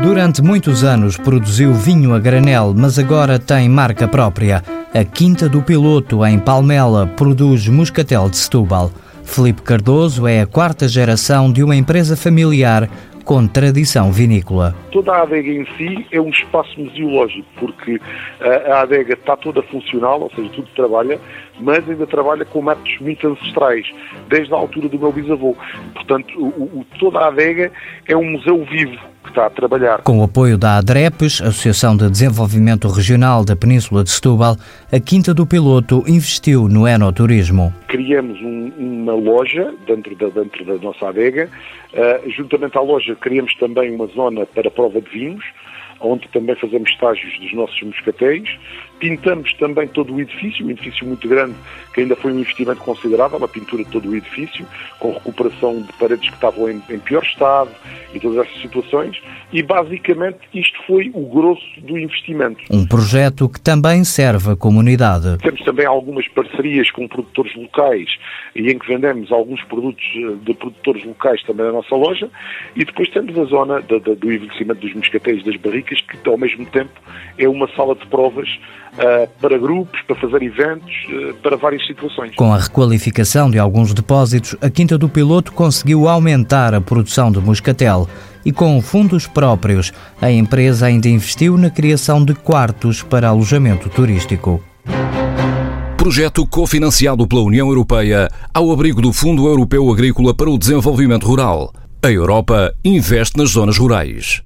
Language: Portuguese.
Durante muitos anos produziu vinho a granel, mas agora tem marca própria. A Quinta do Piloto, em Palmela, produz moscatel de Setúbal. Felipe Cardoso é a quarta geração de uma empresa familiar com tradição vinícola. Toda a adega em si é um espaço museológico, porque a adega está toda funcional, ou seja, tudo trabalha, mas ainda trabalha com métodos muito ancestrais, desde a altura do meu bisavô. Portanto, o, o, toda a adega é um museu vivo que está a trabalhar. Com o apoio da ADREPES, Associação de Desenvolvimento Regional da Península de Setúbal, a Quinta do Piloto investiu no enoturismo. Criamos um, uma loja dentro da, dentro da nossa adega. Uh, juntamente à loja, criamos também uma zona para prova de vinhos, onde também fazemos estágios dos nossos moscatéis. Pintamos também todo o edifício, um edifício muito grande, que ainda foi um investimento considerável, a pintura de todo o edifício, com recuperação de paredes que estavam em, em pior estado e todas essas situações. E basicamente isto foi o grosso do investimento. Um projeto que também serve a comunidade. Temos também algumas parcerias com produtores locais e em que vendemos alguns produtos eh, de produtores locais também na nossa loja. E depois temos a zona do envelhecimento dos moscatéis das barricas, que ao mesmo tempo é uma sala de provas para grupos, para fazer eventos, uh, para várias situações. Com a requalificação de alguns depósitos, a Quinta do Piloto conseguiu aumentar a produção de moscatel e com fundos próprios, a empresa ainda investiu na criação de quartos para alojamento turístico. Projeto cofinanciado pela União Europeia ao abrigo do Fundo Europeu Agrícola para o Desenvolvimento Rural. A Europa investe nas zonas rurais.